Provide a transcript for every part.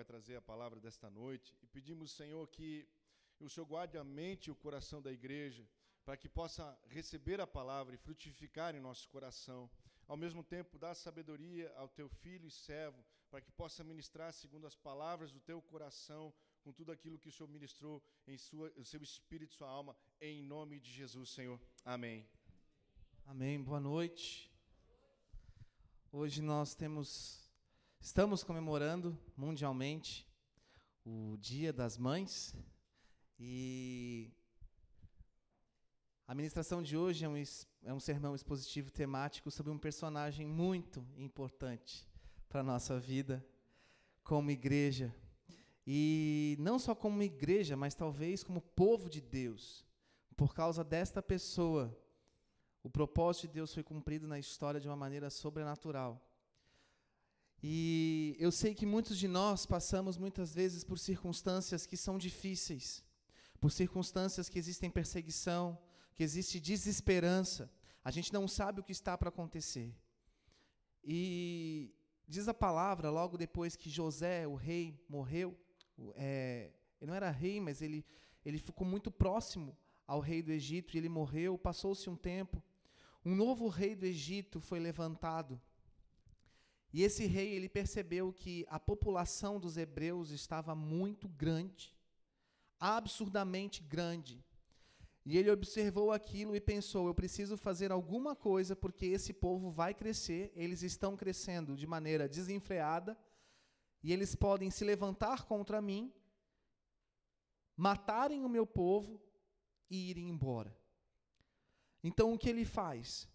vai trazer a palavra desta noite e pedimos, Senhor, que o Senhor guarde a mente e o coração da igreja para que possa receber a palavra e frutificar em nosso coração. Ao mesmo tempo, dá sabedoria ao teu filho e servo, para que possa ministrar segundo as palavras do teu coração, com tudo aquilo que o Senhor ministrou em sua, seu espírito sua alma, em nome de Jesus, Senhor. Amém. Amém. Boa noite. Hoje nós temos, estamos comemorando mundialmente o Dia das Mães e a ministração de hoje é um, é um sermão expositivo temático sobre um personagem muito importante para a nossa vida como igreja. E não só como igreja, mas talvez como povo de Deus. Por causa desta pessoa, o propósito de Deus foi cumprido na história de uma maneira sobrenatural. E eu sei que muitos de nós passamos muitas vezes por circunstâncias que são difíceis, por circunstâncias que existem perseguição, que existe desesperança, a gente não sabe o que está para acontecer. E diz a palavra, logo depois que José, o rei, morreu, é, ele não era rei, mas ele, ele ficou muito próximo ao rei do Egito, e ele morreu, passou-se um tempo, um novo rei do Egito foi levantado. E esse rei, ele percebeu que a população dos hebreus estava muito grande, absurdamente grande. E ele observou aquilo e pensou: eu preciso fazer alguma coisa porque esse povo vai crescer, eles estão crescendo de maneira desenfreada e eles podem se levantar contra mim, matarem o meu povo e irem embora. Então o que ele faz?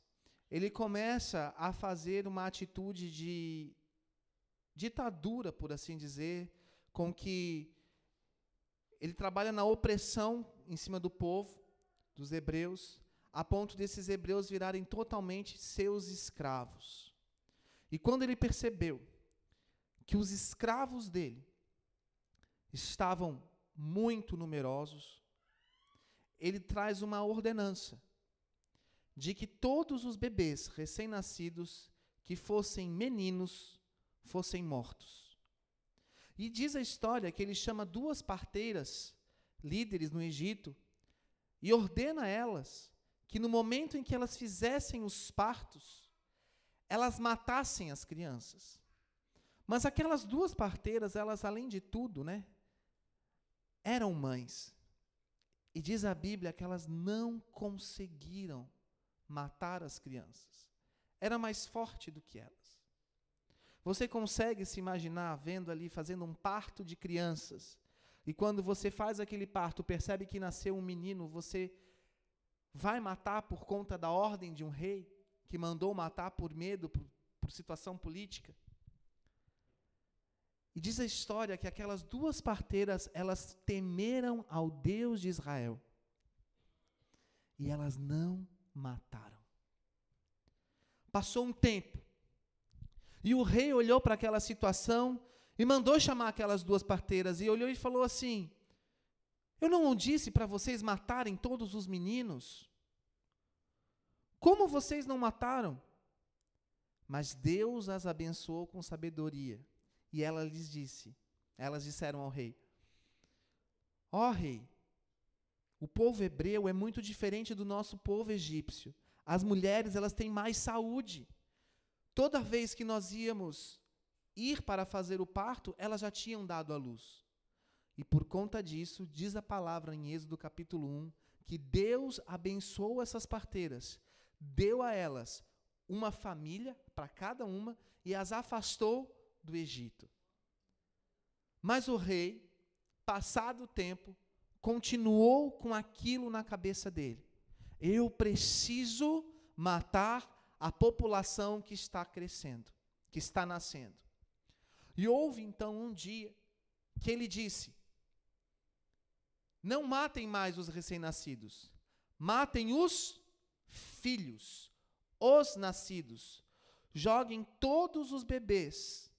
Ele começa a fazer uma atitude de ditadura, por assim dizer, com que ele trabalha na opressão em cima do povo dos hebreus, a ponto desses hebreus virarem totalmente seus escravos. E quando ele percebeu que os escravos dele estavam muito numerosos, ele traz uma ordenança de que todos os bebês recém-nascidos que fossem meninos fossem mortos. E diz a história que ele chama duas parteiras, líderes no Egito, e ordena a elas que no momento em que elas fizessem os partos, elas matassem as crianças. Mas aquelas duas parteiras, elas além de tudo, né, eram mães. E diz a Bíblia que elas não conseguiram matar as crianças. Era mais forte do que elas. Você consegue se imaginar vendo ali fazendo um parto de crianças e quando você faz aquele parto, percebe que nasceu um menino, você vai matar por conta da ordem de um rei que mandou matar por medo, por, por situação política? E diz a história que aquelas duas parteiras, elas temeram ao Deus de Israel. E elas não mataram. Passou um tempo. E o rei olhou para aquela situação e mandou chamar aquelas duas parteiras e olhou e falou assim: Eu não disse para vocês matarem todos os meninos? Como vocês não mataram? Mas Deus as abençoou com sabedoria. E ela lhes disse: Elas disseram ao rei: Ó oh, rei, o povo hebreu é muito diferente do nosso povo egípcio. As mulheres, elas têm mais saúde. Toda vez que nós íamos ir para fazer o parto, elas já tinham dado à luz. E por conta disso, diz a palavra em Êxodo capítulo 1, que Deus abençoou essas parteiras, deu a elas uma família para cada uma e as afastou do Egito. Mas o rei, passado o tempo, continuou com aquilo na cabeça dele. Eu preciso matar a população que está crescendo, que está nascendo. E houve então um dia que ele disse: Não matem mais os recém-nascidos, matem os filhos, os nascidos. Joguem todos os bebês,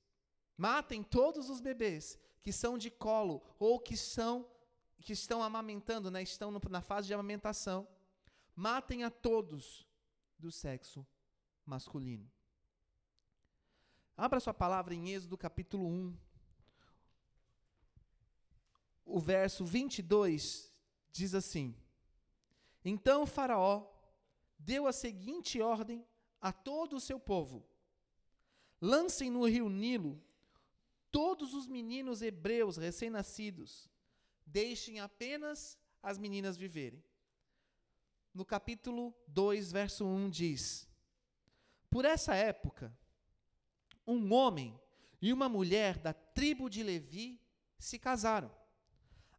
matem todos os bebês que são de colo ou que são que estão amamentando, né, estão no, na fase de amamentação. Matem a todos do sexo masculino. Abra sua palavra em Êxodo capítulo 1. o verso 22 diz assim: Então Faraó deu a seguinte ordem a todo o seu povo: Lancem no rio Nilo todos os meninos hebreus recém-nascidos, deixem apenas as meninas viverem. No capítulo 2, verso 1 diz: Por essa época, um homem e uma mulher da tribo de Levi se casaram.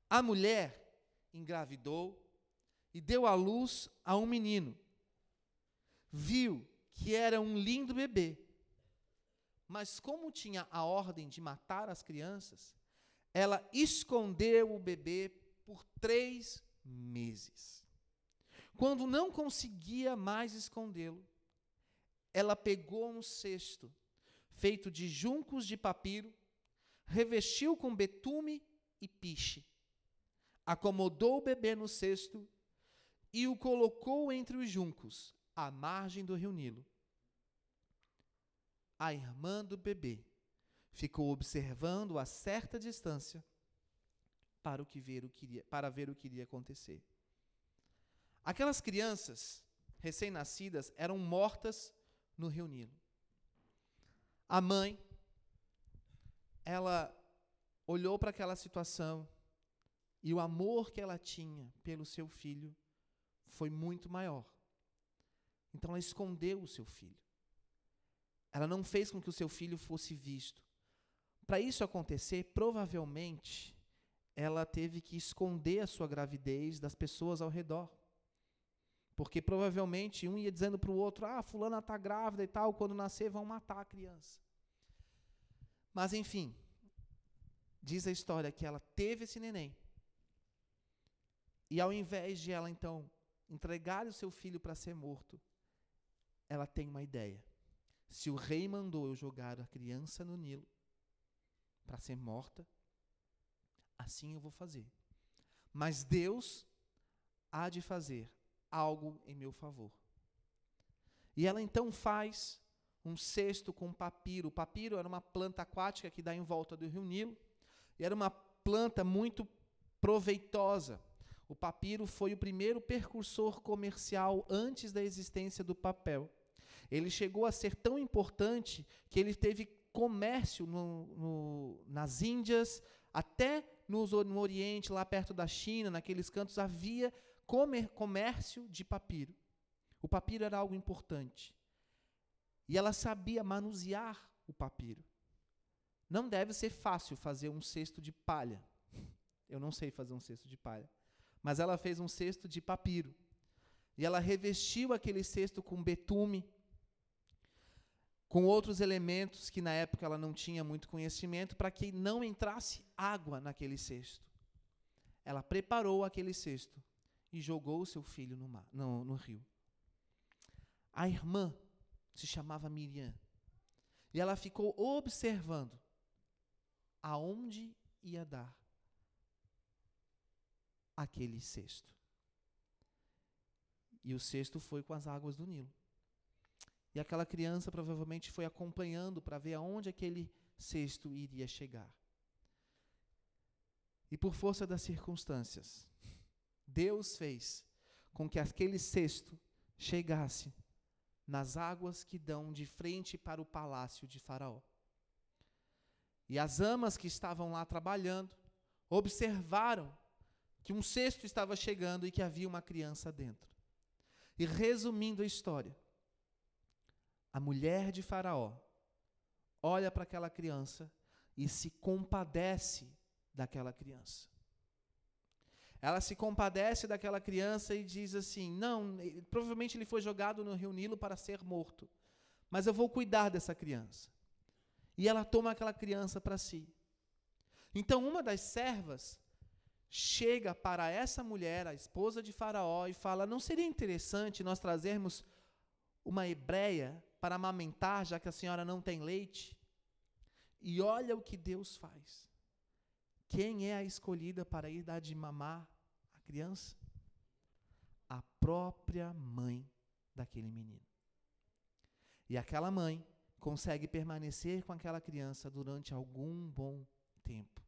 A mulher engravidou e deu à luz a um menino. Viu que era um lindo bebê. Mas, como tinha a ordem de matar as crianças, ela escondeu o bebê por três meses. Quando não conseguia mais escondê-lo, ela pegou um cesto feito de juncos de papiro, revestiu com betume e piche, acomodou o bebê no cesto e o colocou entre os juncos, à margem do rio Nilo. A irmã do bebê ficou observando a certa distância para, o que ver o que iria, para ver o que iria acontecer. Aquelas crianças recém-nascidas eram mortas no rio Nilo. A mãe, ela olhou para aquela situação e o amor que ela tinha pelo seu filho foi muito maior. Então ela escondeu o seu filho. Ela não fez com que o seu filho fosse visto. Para isso acontecer, provavelmente, ela teve que esconder a sua gravidez das pessoas ao redor. Porque provavelmente um ia dizendo para o outro: ah, fulana está grávida e tal, quando nascer vão matar a criança. Mas enfim, diz a história que ela teve esse neném. E ao invés de ela então entregar o seu filho para ser morto, ela tem uma ideia. Se o rei mandou eu jogar a criança no Nilo para ser morta, assim eu vou fazer. Mas Deus há de fazer algo em meu favor. E ela então faz um cesto com papiro. O papiro era uma planta aquática que dá em volta do rio Nilo, e era uma planta muito proveitosa. O papiro foi o primeiro precursor comercial antes da existência do papel. Ele chegou a ser tão importante que ele teve comércio no, no, nas Índias, até no, no Oriente, lá perto da China, naqueles cantos, havia comer, comércio de papiro. O papiro era algo importante. E ela sabia manusear o papiro. Não deve ser fácil fazer um cesto de palha. Eu não sei fazer um cesto de palha. Mas ela fez um cesto de papiro. E ela revestiu aquele cesto com betume, com outros elementos que na época ela não tinha muito conhecimento, para que não entrasse água naquele cesto. Ela preparou aquele cesto e jogou o seu filho no, mar, no, no rio. A irmã se chamava Miriam. E ela ficou observando aonde ia dar aquele cesto. E o cesto foi com as águas do Nilo. E aquela criança provavelmente foi acompanhando para ver aonde aquele cesto iria chegar. E por força das circunstâncias, Deus fez com que aquele cesto chegasse nas águas que dão de frente para o palácio de Faraó. E as amas que estavam lá trabalhando observaram que um cesto estava chegando e que havia uma criança dentro. E resumindo a história, a mulher de Faraó olha para aquela criança e se compadece daquela criança. Ela se compadece daquela criança e diz assim: Não, provavelmente ele foi jogado no rio Nilo para ser morto, mas eu vou cuidar dessa criança. E ela toma aquela criança para si. Então, uma das servas chega para essa mulher, a esposa de Faraó, e fala: Não seria interessante nós trazermos uma hebreia para amamentar, já que a senhora não tem leite? E olha o que Deus faz. Quem é a escolhida para ir dar de mamar a criança? A própria mãe daquele menino. E aquela mãe consegue permanecer com aquela criança durante algum bom tempo.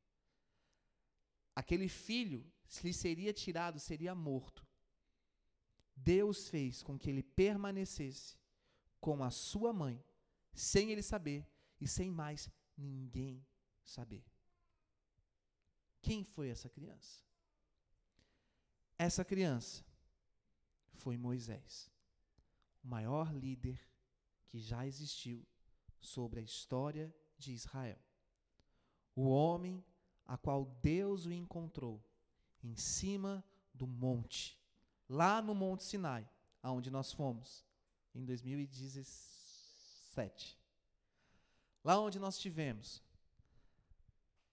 aquele filho lhe seria tirado, seria morto. Deus fez com que ele permanecesse com a sua mãe, sem ele saber e sem mais ninguém saber. Quem foi essa criança? Essa criança foi Moisés, o maior líder que já existiu sobre a história de Israel. O homem a qual Deus o encontrou em cima do monte, lá no Monte Sinai, aonde nós fomos em 2017. Lá onde nós tivemos.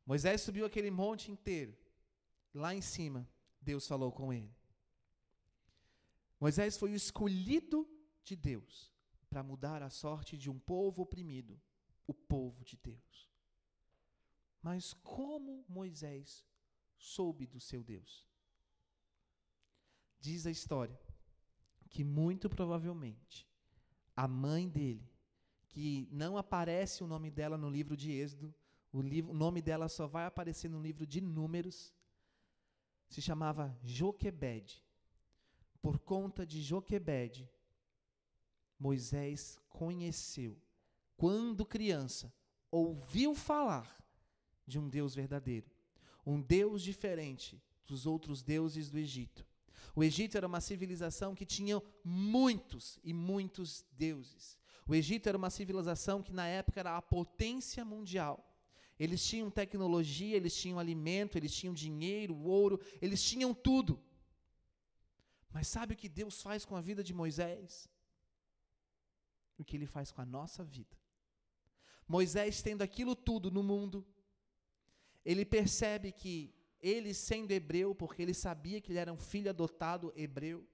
Moisés subiu aquele monte inteiro. Lá em cima, Deus falou com ele. Moisés foi o escolhido de Deus para mudar a sorte de um povo oprimido, o povo de Deus. Mas como Moisés soube do seu Deus? Diz a história que muito provavelmente a mãe dele, que não aparece o nome dela no livro de Êxodo, o, livro, o nome dela só vai aparecer no livro de Números, se chamava Joquebede. Por conta de Joquebede, Moisés conheceu, quando criança, ouviu falar de um Deus verdadeiro, um Deus diferente dos outros deuses do Egito. O Egito era uma civilização que tinha muitos e muitos deuses. O Egito era uma civilização que na época era a potência mundial. Eles tinham tecnologia, eles tinham alimento, eles tinham dinheiro, ouro, eles tinham tudo. Mas sabe o que Deus faz com a vida de Moisés? O que ele faz com a nossa vida. Moisés, tendo aquilo tudo no mundo, ele percebe que ele sendo hebreu, porque ele sabia que ele era um filho adotado hebreu,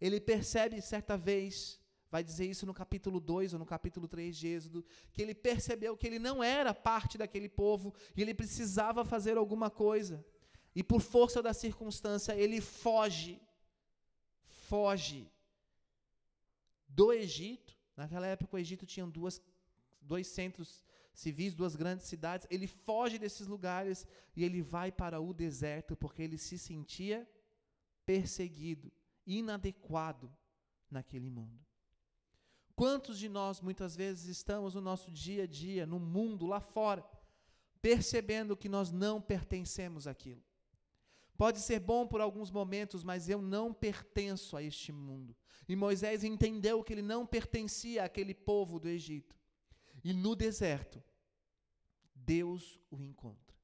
ele percebe certa vez, vai dizer isso no capítulo 2 ou no capítulo 3 de Êxodo, que ele percebeu que ele não era parte daquele povo e ele precisava fazer alguma coisa. E por força da circunstância, ele foge, foge do Egito. Naquela época, o Egito tinha duas, dois centros civis, duas grandes cidades, ele foge desses lugares e ele vai para o deserto porque ele se sentia perseguido, inadequado naquele mundo. Quantos de nós muitas vezes estamos no nosso dia a dia, no mundo lá fora, percebendo que nós não pertencemos àquilo? Pode ser bom por alguns momentos, mas eu não pertenço a este mundo. E Moisés entendeu que ele não pertencia àquele povo do Egito. E no deserto, Deus o encontra.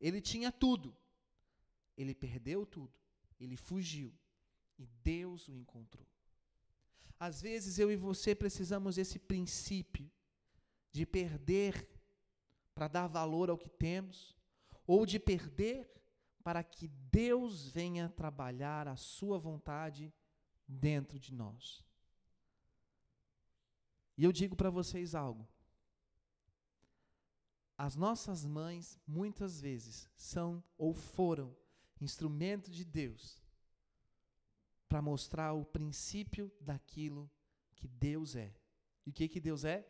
Ele tinha tudo, ele perdeu tudo, ele fugiu e Deus o encontrou. Às vezes eu e você precisamos desse princípio de perder para dar valor ao que temos, ou de perder para que Deus venha trabalhar a sua vontade dentro de nós. E eu digo para vocês algo. As nossas mães, muitas vezes, são ou foram instrumento de Deus para mostrar o princípio daquilo que Deus é. E o que, que Deus é?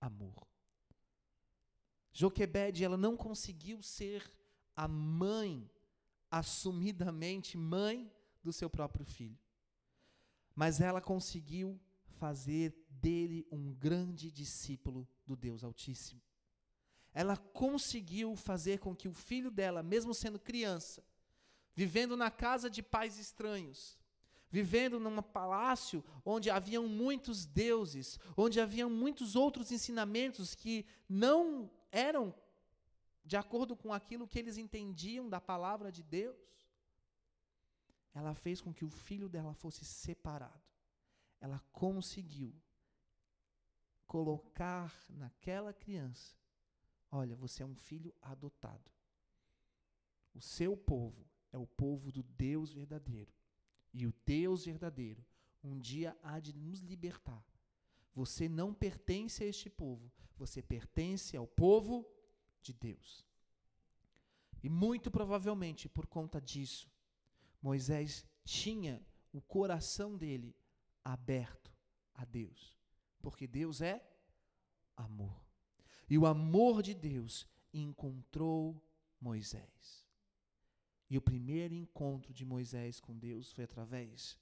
Amor. Joquebede, ela não conseguiu ser a mãe, assumidamente mãe do seu próprio filho. Mas ela conseguiu fazer dele um grande discípulo do Deus Altíssimo. Ela conseguiu fazer com que o filho dela, mesmo sendo criança, vivendo na casa de pais estranhos, vivendo num palácio onde haviam muitos deuses, onde haviam muitos outros ensinamentos que não eram de acordo com aquilo que eles entendiam da palavra de Deus, ela fez com que o filho dela fosse separado. Ela conseguiu colocar naquela criança: olha, você é um filho adotado. O seu povo é o povo do Deus verdadeiro. E o Deus verdadeiro um dia há de nos libertar. Você não pertence a este povo, você pertence ao povo de Deus. E muito provavelmente por conta disso, Moisés tinha o coração dele aberto a Deus, porque Deus é amor. E o amor de Deus encontrou Moisés. E o primeiro encontro de Moisés com Deus foi através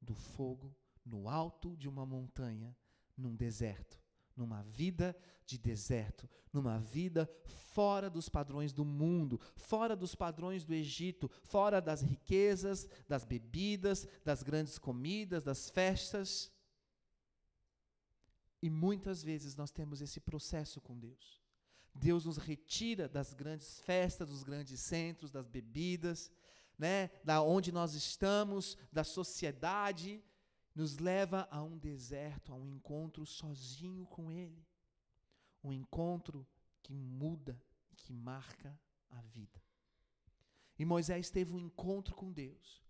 do fogo no alto de uma montanha, num deserto, numa vida de deserto, numa vida fora dos padrões do mundo, fora dos padrões do Egito, fora das riquezas, das bebidas, das grandes comidas, das festas. E muitas vezes nós temos esse processo com Deus. Deus nos retira das grandes festas, dos grandes centros, das bebidas, né, da onde nós estamos, da sociedade, nos leva a um deserto, a um encontro sozinho com Ele. Um encontro que muda, que marca a vida. E Moisés teve um encontro com Deus.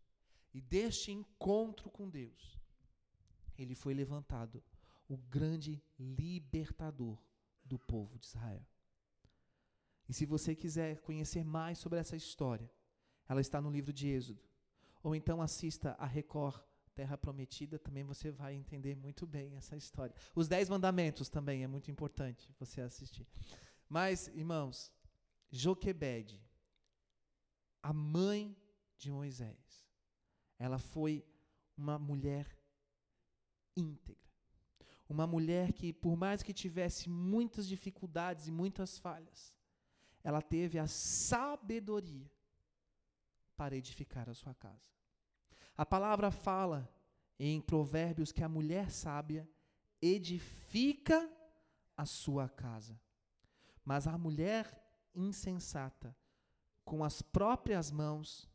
E deste encontro com Deus, ele foi levantado o grande libertador do povo de Israel. E se você quiser conhecer mais sobre essa história, ela está no livro de Êxodo. Ou então assista a Record Terra Prometida, também você vai entender muito bem essa história. Os Dez Mandamentos também é muito importante você assistir. Mas, irmãos, Joquebede, a mãe de Moisés, ela foi uma mulher íntegra. Uma mulher que, por mais que tivesse muitas dificuldades e muitas falhas, ela teve a sabedoria para edificar a sua casa. A palavra fala em Provérbios que a mulher sábia edifica a sua casa, mas a mulher insensata, com as próprias mãos,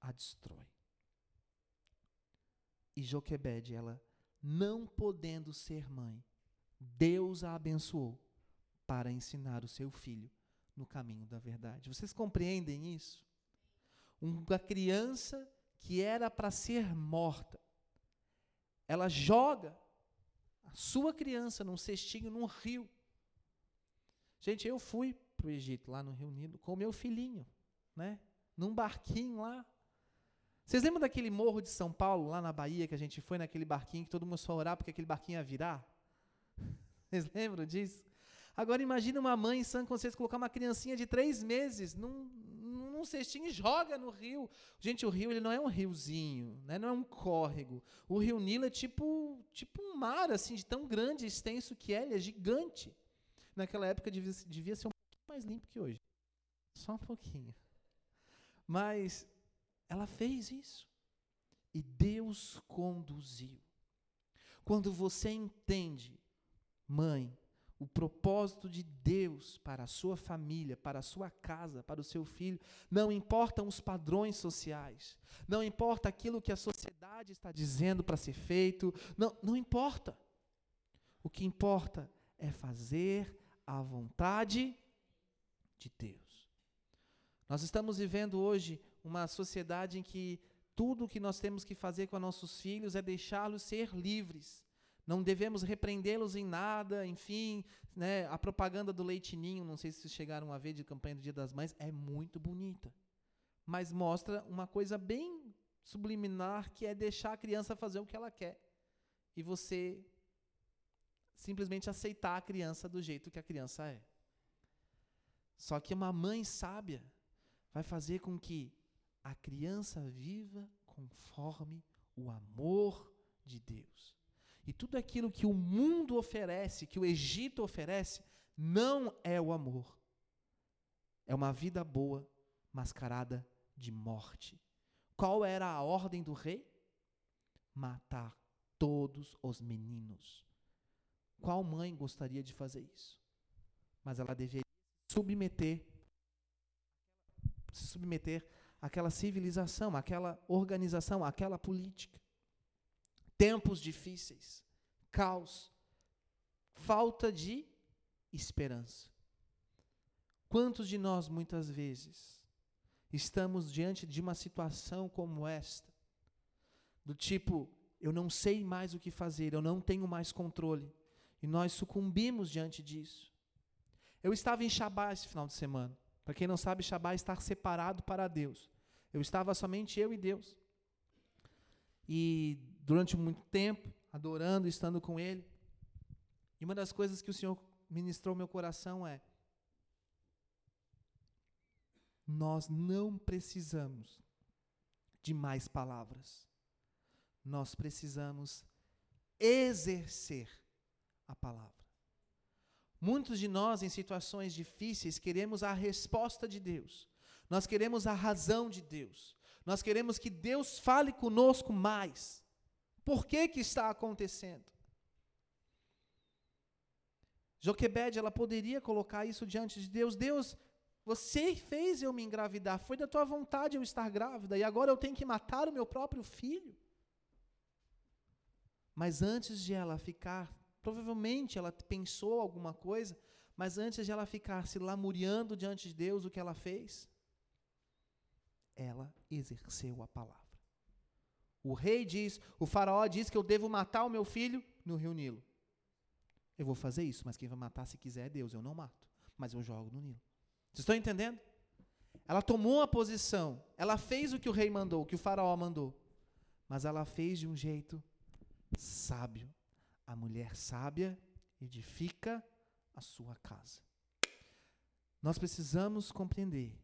a destrói. E Joquebede, ela não podendo ser mãe, Deus a abençoou para ensinar o seu filho no caminho da verdade. Vocês compreendem isso? Uma criança que era para ser morta, ela joga a sua criança num cestinho num rio. Gente, eu fui para o Egito, lá no Rio Nilo, com meu filhinho, né? Num barquinho lá. Vocês lembram daquele morro de São Paulo, lá na Bahia, que a gente foi naquele barquinho, que todo mundo só orar porque aquele barquinho ia virar? Vocês lembram disso? Agora imagine uma mãe sã consciência colocar uma criancinha de três meses num, num cestinho e joga no rio. Gente, o rio ele não é um riozinho, né? não é um córrego. O rio Nilo é tipo, tipo um mar, assim, de tão grande e extenso que é, ele é gigante. Naquela época devia, devia ser um pouquinho mais limpo que hoje. Só um pouquinho. Mas ela fez isso. E Deus conduziu. Quando você entende, mãe, o propósito de Deus para a sua família, para a sua casa, para o seu filho, não importam os padrões sociais, não importa aquilo que a sociedade está dizendo para ser feito, não, não importa. O que importa é fazer a vontade de Deus. Nós estamos vivendo hoje uma sociedade em que tudo o que nós temos que fazer com nossos filhos é deixá-los ser livres. Não devemos repreendê-los em nada, enfim, né, a propaganda do leitinho, não sei se chegaram a ver de campanha do Dia das Mães, é muito bonita. Mas mostra uma coisa bem subliminar, que é deixar a criança fazer o que ela quer. E você simplesmente aceitar a criança do jeito que a criança é. Só que uma mãe sábia vai fazer com que a criança viva conforme o amor de Deus. E tudo aquilo que o mundo oferece, que o Egito oferece, não é o amor. É uma vida boa mascarada de morte. Qual era a ordem do rei? Matar todos os meninos. Qual mãe gostaria de fazer isso? Mas ela deveria submeter se submeter àquela civilização, àquela organização, àquela política. Tempos difíceis, caos, falta de esperança. Quantos de nós, muitas vezes, estamos diante de uma situação como esta? Do tipo, eu não sei mais o que fazer, eu não tenho mais controle. E nós sucumbimos diante disso. Eu estava em Shabá esse final de semana. Para quem não sabe, Shabá é estar separado para Deus. Eu estava somente eu e Deus. E durante muito tempo, adorando, estando com Ele. E uma das coisas que o Senhor ministrou meu coração é: nós não precisamos de mais palavras. Nós precisamos exercer a palavra. Muitos de nós, em situações difíceis, queremos a resposta de Deus. Nós queremos a razão de Deus. Nós queremos que Deus fale conosco mais. Por que que está acontecendo? Joquebede, ela poderia colocar isso diante de Deus. Deus, você fez eu me engravidar, foi da tua vontade eu estar grávida, e agora eu tenho que matar o meu próprio filho. Mas antes de ela ficar, provavelmente ela pensou alguma coisa, mas antes de ela ficar se lamuriando diante de Deus, o que ela fez? Ela exerceu a palavra. O rei diz, o faraó diz que eu devo matar o meu filho no rio Nilo. Eu vou fazer isso, mas quem vai matar se quiser é Deus, eu não mato, mas eu jogo no Nilo. Vocês estão entendendo? Ela tomou uma posição, ela fez o que o rei mandou, o que o faraó mandou, mas ela fez de um jeito sábio. A mulher sábia edifica a sua casa. Nós precisamos compreender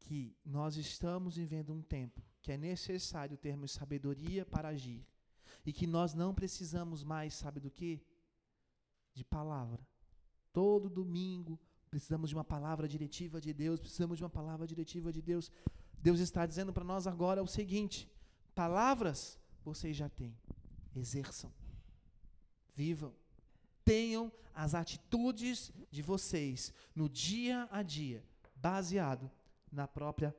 que nós estamos vivendo um tempo que é necessário termos sabedoria para agir e que nós não precisamos mais, sabe do que? De palavra. Todo domingo precisamos de uma palavra diretiva de Deus, precisamos de uma palavra diretiva de Deus. Deus está dizendo para nós agora o seguinte: palavras vocês já têm, exerçam vivam, tenham as atitudes de vocês no dia a dia, baseado na própria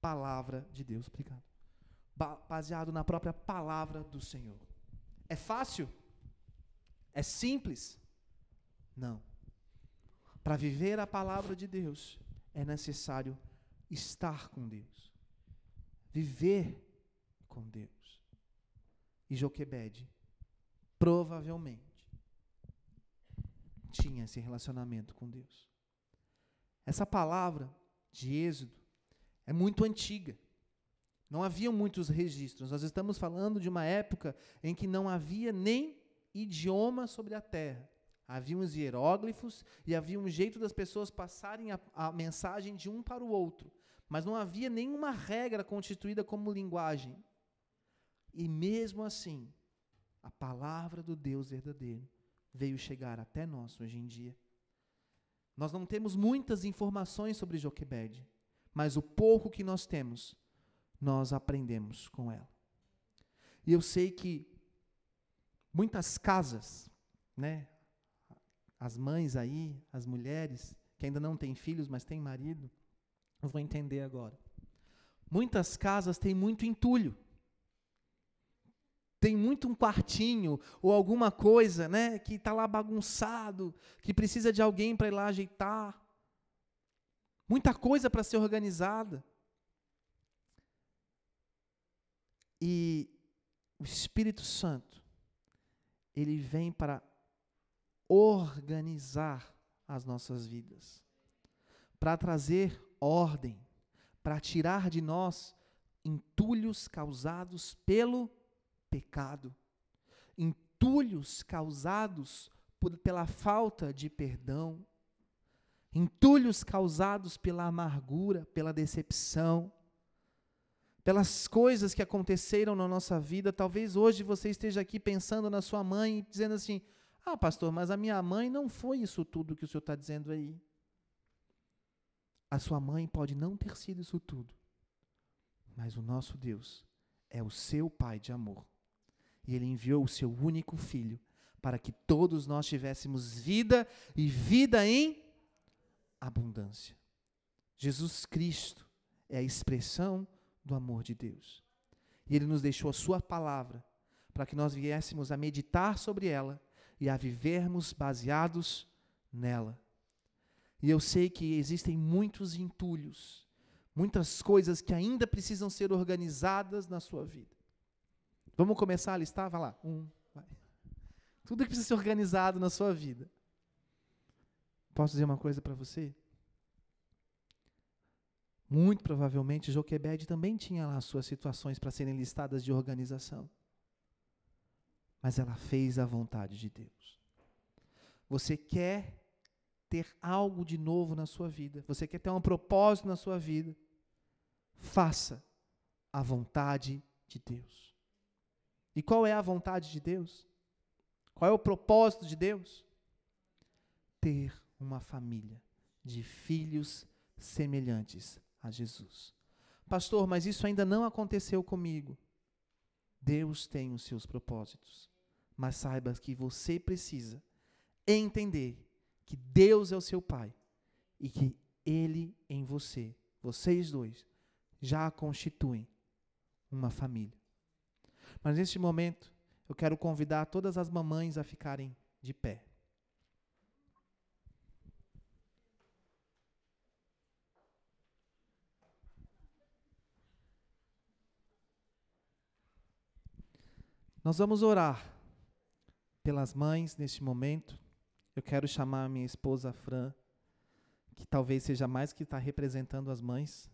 palavra de Deus. Obrigado. Ba baseado na própria palavra do Senhor. É fácil? É simples? Não. Para viver a palavra de Deus, é necessário estar com Deus. Viver com Deus. E Joquebede provavelmente tinha esse relacionamento com Deus. Essa palavra de Êxodo é muito antiga. Não havia muitos registros. Nós estamos falando de uma época em que não havia nem idioma sobre a terra. Havia uns hieróglifos e havia um jeito das pessoas passarem a, a mensagem de um para o outro. Mas não havia nenhuma regra constituída como linguagem. E mesmo assim, a palavra do Deus verdadeiro veio chegar até nós hoje em dia. Nós não temos muitas informações sobre Joquebede, mas o pouco que nós temos, nós aprendemos com ela. E eu sei que muitas casas, né, as mães aí, as mulheres que ainda não têm filhos, mas têm marido, vão entender agora. Muitas casas têm muito entulho tem muito um quartinho ou alguma coisa, né, que está lá bagunçado, que precisa de alguém para ir lá ajeitar. Muita coisa para ser organizada. E o Espírito Santo, ele vem para organizar as nossas vidas, para trazer ordem, para tirar de nós entulhos causados pelo pecado, entulhos causados por, pela falta de perdão, entulhos causados pela amargura, pela decepção, pelas coisas que aconteceram na nossa vida. Talvez hoje você esteja aqui pensando na sua mãe e dizendo assim: Ah, pastor, mas a minha mãe não foi isso tudo que o senhor está dizendo aí. A sua mãe pode não ter sido isso tudo, mas o nosso Deus é o seu Pai de amor. E ele enviou o seu único filho para que todos nós tivéssemos vida e vida em abundância. Jesus Cristo é a expressão do amor de Deus. E ele nos deixou a sua palavra para que nós viéssemos a meditar sobre ela e a vivermos baseados nela. E eu sei que existem muitos entulhos, muitas coisas que ainda precisam ser organizadas na sua vida. Vamos começar a listar? Vai lá. Um. Vai. Tudo que precisa ser organizado na sua vida. Posso dizer uma coisa para você? Muito provavelmente Joquebed também tinha lá suas situações para serem listadas de organização. Mas ela fez a vontade de Deus. Você quer ter algo de novo na sua vida, você quer ter um propósito na sua vida, faça a vontade de Deus. E qual é a vontade de Deus? Qual é o propósito de Deus? Ter uma família de filhos semelhantes a Jesus. Pastor, mas isso ainda não aconteceu comigo. Deus tem os seus propósitos. Mas saiba que você precisa entender que Deus é o seu Pai e que Ele em você, vocês dois, já constituem uma família. Mas neste momento, eu quero convidar todas as mamães a ficarem de pé. Nós vamos orar pelas mães neste momento. Eu quero chamar a minha esposa Fran, que talvez seja mais que está representando as mães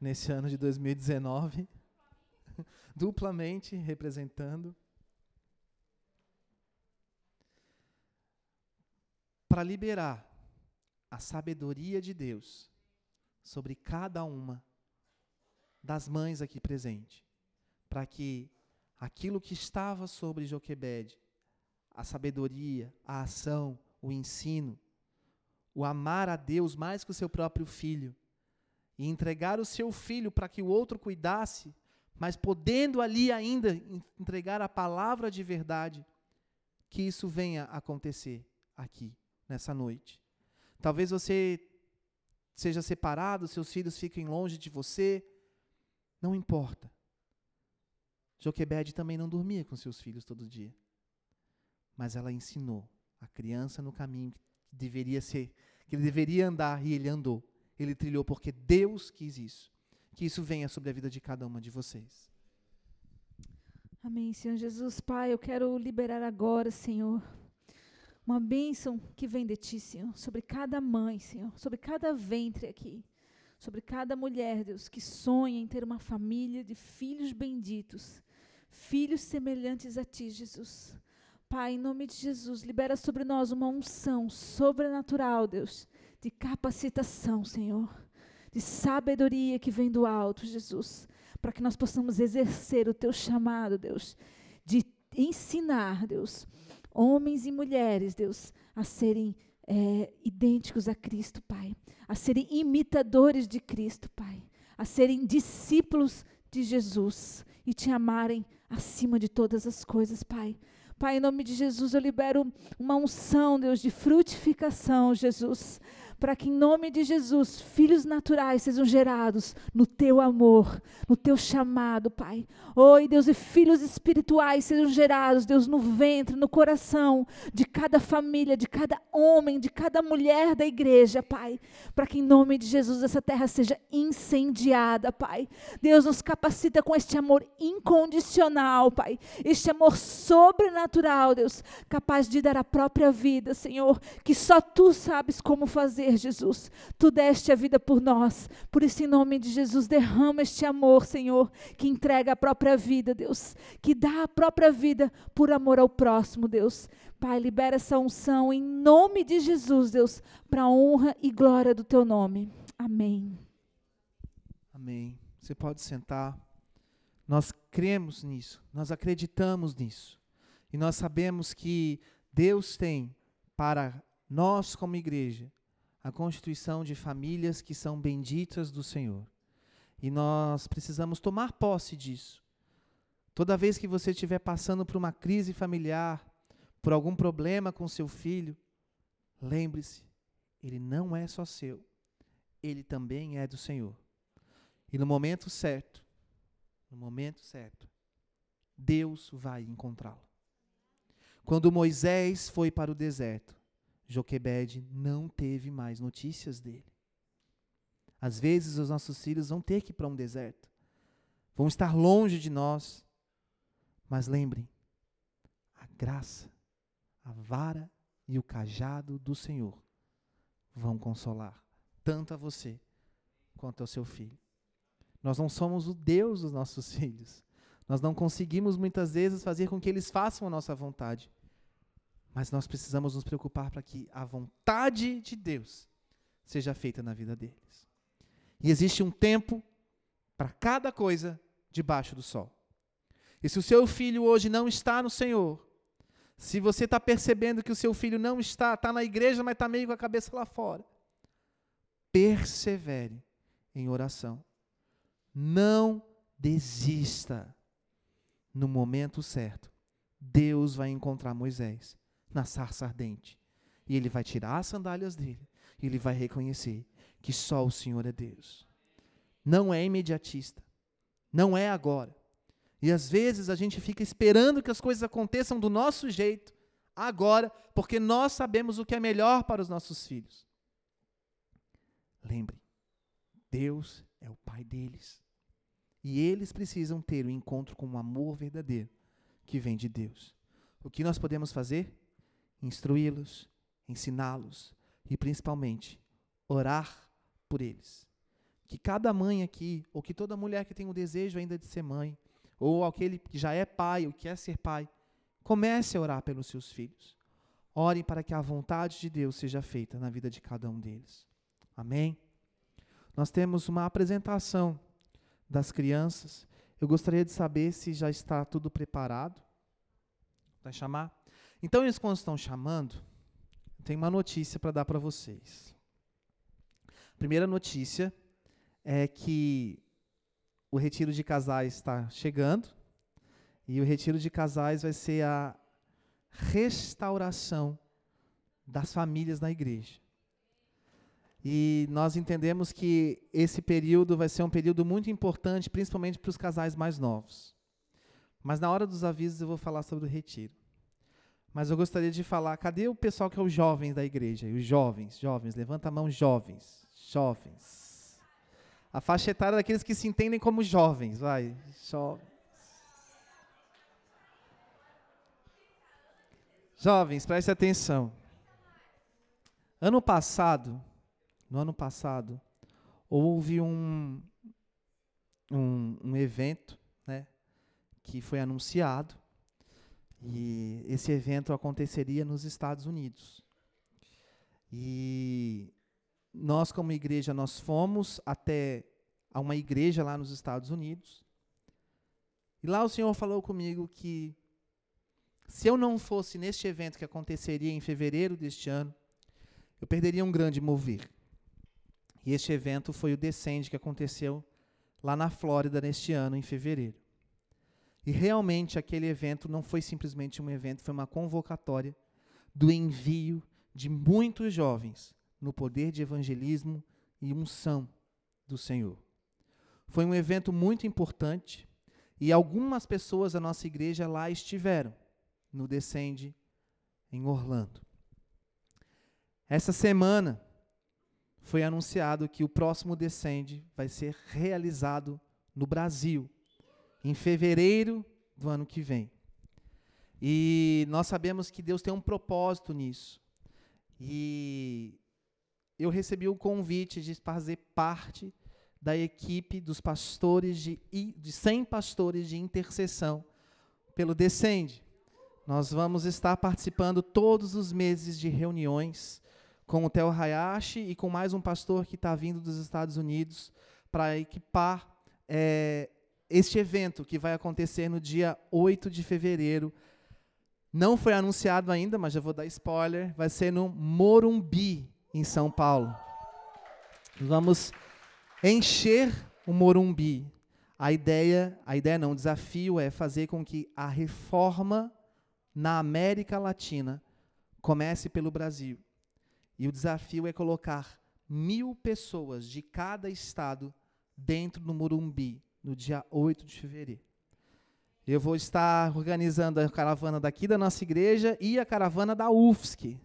nesse ano de 2019, duplamente representando. Para liberar a sabedoria de Deus sobre cada uma das mães aqui presentes, para que aquilo que estava sobre Joquebede, a sabedoria, a ação, o ensino, o amar a Deus mais que o seu próprio filho, e entregar o seu filho para que o outro cuidasse, mas podendo ali ainda entregar a palavra de verdade, que isso venha acontecer aqui, nessa noite. Talvez você seja separado, seus filhos fiquem longe de você, não importa. Joquebede também não dormia com seus filhos todo dia. Mas ela ensinou a criança no caminho que deveria ser, que ele deveria andar e ele andou. Ele trilhou porque Deus quis isso. Que isso venha sobre a vida de cada uma de vocês. Amém, Senhor Jesus. Pai, eu quero liberar agora, Senhor, uma bênção que vem de Ti, Senhor, sobre cada mãe, Senhor, sobre cada ventre aqui sobre cada mulher, Deus, que sonha em ter uma família de filhos benditos, filhos semelhantes a Ti, Jesus. Pai, em nome de Jesus, libera sobre nós uma unção sobrenatural, Deus, de capacitação, Senhor, de sabedoria que vem do alto, Jesus, para que nós possamos exercer o Teu chamado, Deus, de ensinar, Deus, homens e mulheres, Deus, a serem é, idênticos a Cristo, Pai, a serem imitadores de Cristo, Pai, a serem discípulos de Jesus e te amarem acima de todas as coisas, Pai. Pai, em nome de Jesus, eu libero uma unção, Deus, de frutificação, Jesus para que, em nome de Jesus, filhos naturais sejam gerados no teu amor, no teu chamado, Pai. Oi, Deus, e filhos espirituais sejam gerados, Deus, no ventre, no coração de cada família, de cada homem, de cada mulher da igreja, Pai. Para que, em nome de Jesus, essa terra seja incendiada, Pai. Deus nos capacita com este amor incondicional, Pai. Este amor sobrenatural, Deus, capaz de dar a própria vida, Senhor, que só tu sabes como fazer Jesus. Tu deste a vida por nós. Por isso, em nome de Jesus, derrama este amor, Senhor, que entrega a própria vida, Deus. Que dá a própria vida por amor ao próximo, Deus. Pai, libera essa unção em nome de Jesus, Deus, para a honra e glória do teu nome. Amém. Amém. Você pode sentar. Nós cremos nisso, nós acreditamos nisso. E nós sabemos que Deus tem para nós, como igreja, a constituição de famílias que são benditas do Senhor. E nós precisamos tomar posse disso. Toda vez que você estiver passando por uma crise familiar, por algum problema com seu filho, lembre-se, ele não é só seu, ele também é do Senhor. E no momento certo, no momento certo, Deus vai encontrá-lo. Quando Moisés foi para o deserto, Joquebede não teve mais notícias dele. Às vezes os nossos filhos vão ter que ir para um deserto, vão estar longe de nós, mas lembrem, a graça, a vara e o cajado do Senhor vão consolar tanto a você quanto ao seu filho. Nós não somos o Deus dos nossos filhos. Nós não conseguimos muitas vezes fazer com que eles façam a nossa vontade. Mas nós precisamos nos preocupar para que a vontade de Deus seja feita na vida deles. E existe um tempo para cada coisa debaixo do sol. E se o seu filho hoje não está no Senhor, se você está percebendo que o seu filho não está, está na igreja, mas está meio com a cabeça lá fora, persevere em oração. Não desista. No momento certo, Deus vai encontrar Moisés na sarça ardente. E ele vai tirar as sandálias dele. E ele vai reconhecer que só o Senhor é Deus. Não é imediatista. Não é agora. E às vezes a gente fica esperando que as coisas aconteçam do nosso jeito, agora, porque nós sabemos o que é melhor para os nossos filhos. Lembre, Deus é o Pai deles. E eles precisam ter o um encontro com um amor verdadeiro que vem de Deus. O que nós podemos fazer? Instruí-los, ensiná-los e principalmente orar por eles. Que cada mãe aqui, ou que toda mulher que tem o desejo ainda de ser mãe, ou aquele que já é pai ou quer ser pai, comece a orar pelos seus filhos. Orem para que a vontade de Deus seja feita na vida de cada um deles. Amém? Nós temos uma apresentação das crianças. Eu gostaria de saber se já está tudo preparado. Vai chamar? Então, eles, quando estão chamando, tem uma notícia para dar para vocês. A primeira notícia é que o retiro de casais está chegando. E o retiro de casais vai ser a restauração das famílias na igreja. E nós entendemos que esse período vai ser um período muito importante, principalmente para os casais mais novos. Mas na hora dos avisos eu vou falar sobre o retiro. Mas eu gostaria de falar, cadê o pessoal que é os jovens da igreja? Os jovens, jovens, levanta a mão, jovens, jovens. A faixa etária daqueles que se entendem como jovens, vai, jovens. Jovens, preste atenção. Ano passado, no ano passado, houve um, um, um evento né, que foi anunciado, e esse evento aconteceria nos Estados Unidos. E nós, como igreja, nós fomos até a uma igreja lá nos Estados Unidos. E lá o Senhor falou comigo que se eu não fosse neste evento que aconteceria em fevereiro deste ano, eu perderia um grande mover. E este evento foi o Descende que aconteceu lá na Flórida neste ano, em fevereiro. E realmente aquele evento não foi simplesmente um evento, foi uma convocatória do envio de muitos jovens no poder de evangelismo e unção do Senhor. Foi um evento muito importante e algumas pessoas da nossa igreja lá estiveram no Descende em Orlando. Essa semana foi anunciado que o próximo Descende vai ser realizado no Brasil, em fevereiro do ano que vem. E nós sabemos que Deus tem um propósito nisso. E eu recebi o convite de fazer parte da equipe dos pastores de, de 100 pastores de intercessão pelo Descende. Nós vamos estar participando todos os meses de reuniões com o Theo Hayashi e com mais um pastor que está vindo dos Estados Unidos para equipar é, este evento que vai acontecer no dia 8 de fevereiro. Não foi anunciado ainda, mas já vou dar spoiler. Vai ser no Morumbi, em São Paulo. Vamos encher o Morumbi. A ideia, a ideia não, o desafio é fazer com que a reforma na América Latina comece pelo Brasil. E o desafio é colocar mil pessoas de cada estado dentro do Morumbi, no dia 8 de fevereiro. Eu vou estar organizando a caravana daqui da nossa igreja e a caravana da UFSC.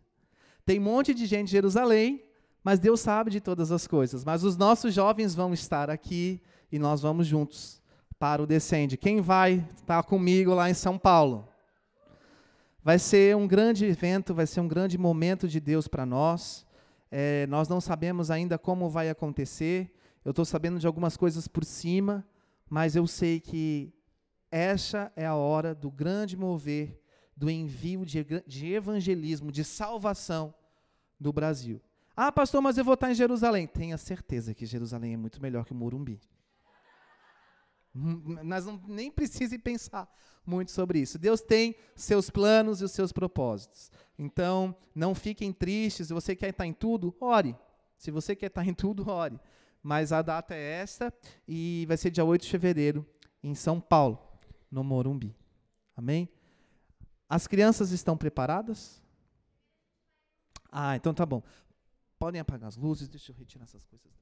Tem um monte de gente em Jerusalém, mas Deus sabe de todas as coisas. Mas os nossos jovens vão estar aqui e nós vamos juntos para o Descende. Quem vai estar comigo lá em São Paulo? Vai ser um grande evento, vai ser um grande momento de Deus para nós. É, nós não sabemos ainda como vai acontecer. Eu estou sabendo de algumas coisas por cima, mas eu sei que essa é a hora do grande mover do envio de, de evangelismo, de salvação do Brasil. Ah, pastor, mas eu vou estar em Jerusalém. Tenha certeza que Jerusalém é muito melhor que o Morumbi. Hum, nós não nem precisem pensar muito sobre isso. Deus tem seus planos e os seus propósitos. Então, não fiquem tristes. Se você quer estar em tudo, ore. Se você quer estar em tudo, ore. Mas a data é esta e vai ser dia 8 de fevereiro em São Paulo, no Morumbi. Amém? As crianças estão preparadas? Ah, então tá bom. Podem apagar as luzes, deixa eu retirar essas coisas.